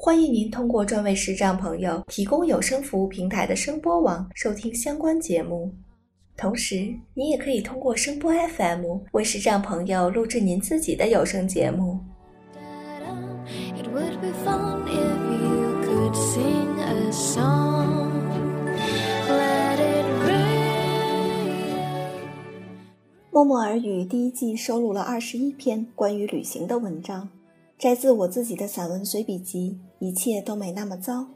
欢迎您通过专为视障朋友提供有声服务平台的声波网收听相关节目。同时，您也可以通过声波 FM 为视障朋友录制您自己的有声节目。默默耳语第一季收录了二十一篇关于旅行的文章。摘自我自己的散文随笔集，一切都没那么糟。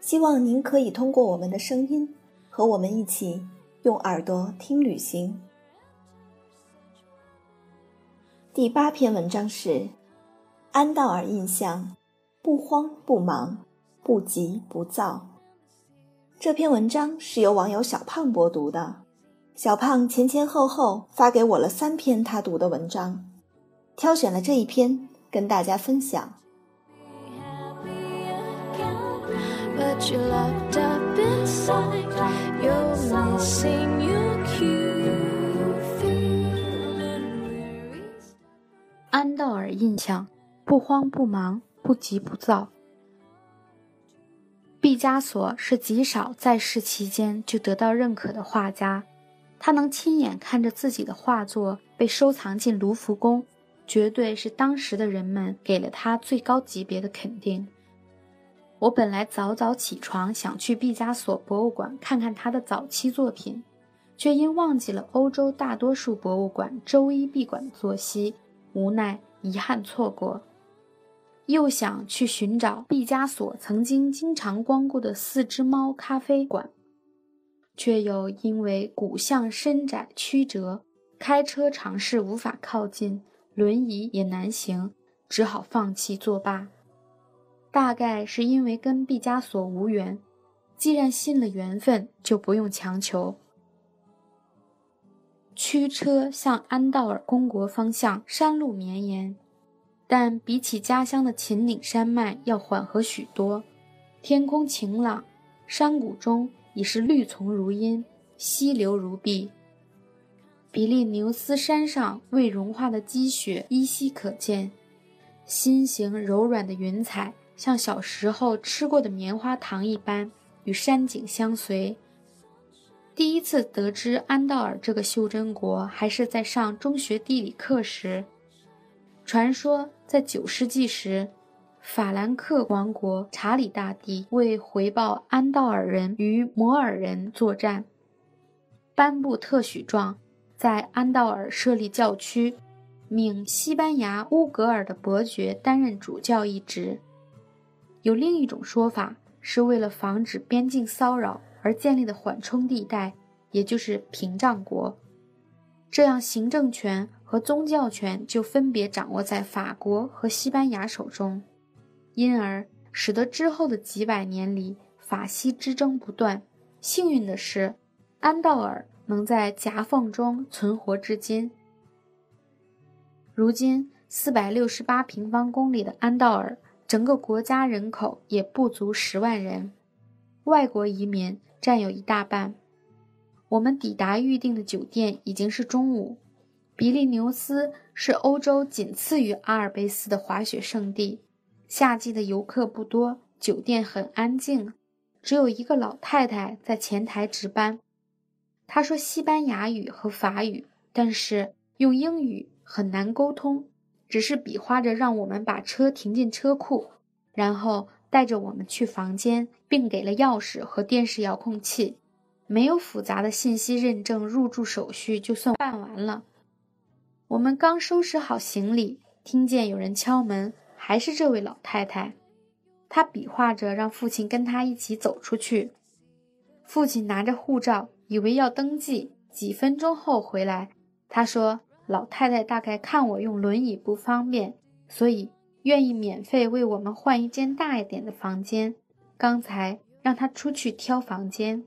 希望您可以通过我们的声音，和我们一起用耳朵听旅行。第八篇文章是安道尔印象：不慌不忙，不急不躁。这篇文章是由网友小胖播读的，小胖前前后后发给我了三篇他读的文章，挑选了这一篇。跟大家分享。安道尔印象：不慌不忙，不急不躁。毕加索是极少在世期间就得到认可的画家，他能亲眼看着自己的画作被收藏进卢浮宫。绝对是当时的人们给了他最高级别的肯定。我本来早早起床想去毕加索博物馆看看他的早期作品，却因忘记了欧洲大多数博物馆周一闭馆的作息，无奈遗憾错过。又想去寻找毕加索曾经经常光顾的四只猫咖啡馆，却又因为古巷深窄曲折，开车尝试无法靠近。轮椅也难行，只好放弃作罢。大概是因为跟毕加索无缘，既然信了缘分，就不用强求。驱车向安道尔公国方向，山路绵延，但比起家乡的秦岭山脉要缓和许多。天空晴朗，山谷中已是绿丛如茵，溪流如碧。比利牛斯山上未融化的积雪依稀可见，心形柔软的云彩像小时候吃过的棉花糖一般，与山景相随。第一次得知安道尔这个袖珍国，还是在上中学地理课时。传说在九世纪时，法兰克王国查理大帝为回报安道尔人与摩尔人作战，颁布特许状。在安道尔设立教区，命西班牙乌格尔的伯爵担任主教一职。有另一种说法，是为了防止边境骚扰而建立的缓冲地带，也就是屏障国。这样，行政权和宗教权就分别掌握在法国和西班牙手中，因而使得之后的几百年里法西之争不断。幸运的是，安道尔。能在夹缝中存活至今。如今，四百六十八平方公里的安道尔，整个国家人口也不足十万人，外国移民占有一大半。我们抵达预定的酒店已经是中午。比利牛斯是欧洲仅次于阿尔卑斯的滑雪胜地，夏季的游客不多，酒店很安静，只有一个老太太在前台值班。她说西班牙语和法语，但是用英语很难沟通，只是比划着让我们把车停进车库，然后带着我们去房间，并给了钥匙和电视遥控器。没有复杂的信息认证入住手续，就算办完了。我们刚收拾好行李，听见有人敲门，还是这位老太太。她比划着让父亲跟她一起走出去。父亲拿着护照。以为要登记，几分钟后回来，他说：“老太太大概看我用轮椅不方便，所以愿意免费为我们换一间大一点的房间。刚才让她出去挑房间。”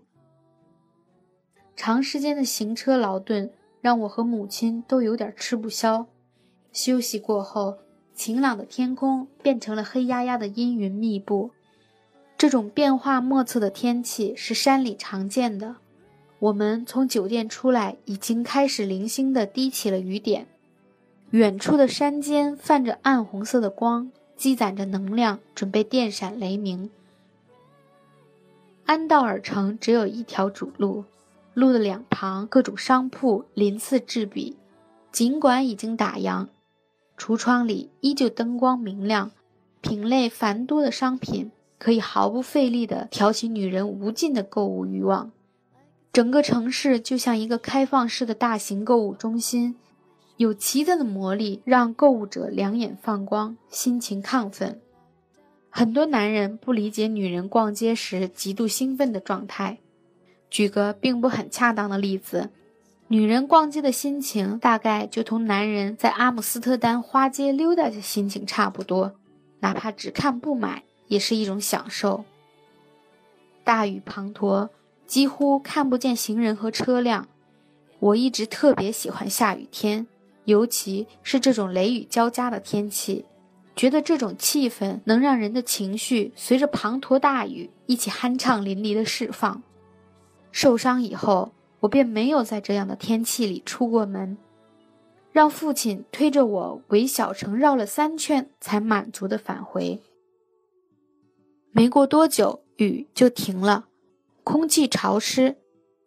长时间的行车劳顿让我和母亲都有点吃不消。休息过后，晴朗的天空变成了黑压压的阴云密布。这种变化莫测的天气是山里常见的。我们从酒店出来，已经开始零星地滴起了雨点。远处的山间泛着暗红色的光，积攒着能量，准备电闪雷鸣。安道尔城只有一条主路，路的两旁各种商铺鳞次栉比。尽管已经打烊，橱窗里依旧灯光明亮，品类繁多的商品可以毫不费力地挑起女人无尽的购物欲望。整个城市就像一个开放式的大型购物中心，有奇特的魔力，让购物者两眼放光，心情亢奋。很多男人不理解女人逛街时极度兴奋的状态。举个并不很恰当的例子，女人逛街的心情大概就同男人在阿姆斯特丹花街溜达的心情差不多，哪怕只看不买，也是一种享受。大雨滂沱。几乎看不见行人和车辆。我一直特别喜欢下雨天，尤其是这种雷雨交加的天气，觉得这种气氛能让人的情绪随着滂沱大雨一起酣畅淋漓的释放。受伤以后，我便没有在这样的天气里出过门，让父亲推着我围小城绕了三圈，才满足的返回。没过多久，雨就停了。空气潮湿，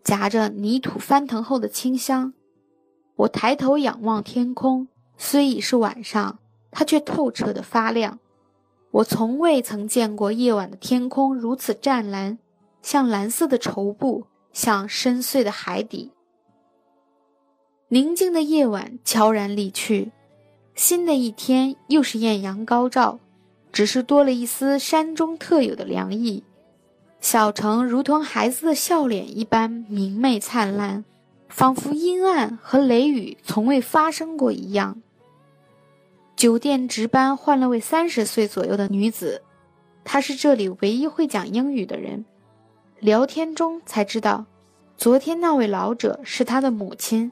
夹着泥土翻腾后的清香。我抬头仰望天空，虽已是晚上，它却透彻的发亮。我从未曾见过夜晚的天空如此湛蓝，像蓝色的绸布，像深邃的海底。宁静的夜晚悄然离去，新的一天又是艳阳高照，只是多了一丝山中特有的凉意。小城如同孩子的笑脸一般明媚灿烂，仿佛阴暗和雷雨从未发生过一样。酒店值班换了位三十岁左右的女子，她是这里唯一会讲英语的人。聊天中才知道，昨天那位老者是他的母亲。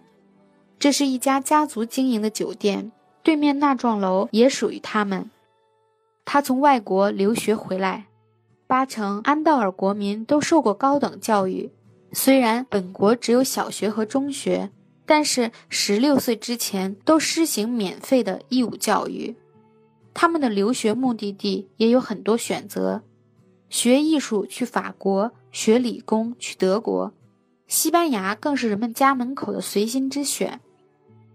这是一家家族经营的酒店，对面那幢楼也属于他们。他从外国留学回来。八成安道尔国民都受过高等教育，虽然本国只有小学和中学，但是十六岁之前都施行免费的义务教育。他们的留学目的地也有很多选择：学艺术去法国，学理工去德国，西班牙更是人们家门口的随心之选。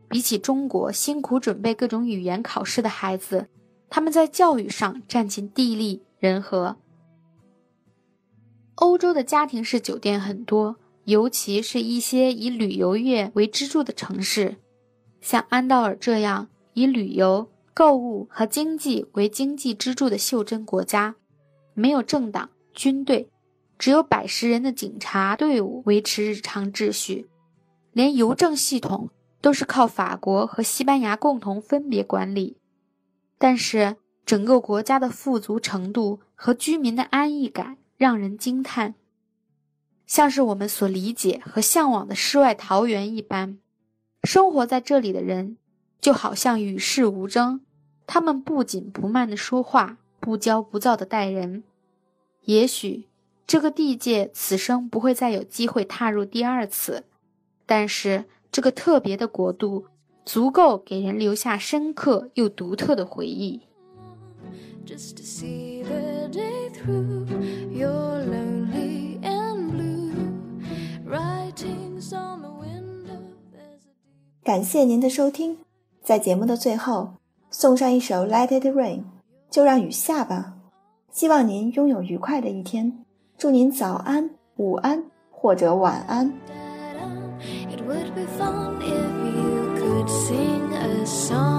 比起中国辛苦准备各种语言考试的孩子，他们在教育上占尽地利人和。欧洲的家庭式酒店很多，尤其是一些以旅游业为支柱的城市，像安道尔这样以旅游、购物和经济为经济支柱的袖珍国家，没有政党、军队，只有百十人的警察队伍维持日常秩序，连邮政系统都是靠法国和西班牙共同分别管理。但是，整个国家的富足程度和居民的安逸感。让人惊叹，像是我们所理解和向往的世外桃源一般。生活在这里的人，就好像与世无争。他们不紧不慢地说话，不骄不躁地待人。也许这个地界此生不会再有机会踏入第二次，但是这个特别的国度，足够给人留下深刻又独特的回忆。Just to see the day through you're lonely and blue writings on the window 感谢您的收听在节目的最后送上一首 let it rain 就让雨下吧希望您拥有愉快的一天祝您早安午安或者晚安 it would be fun if you could sing a song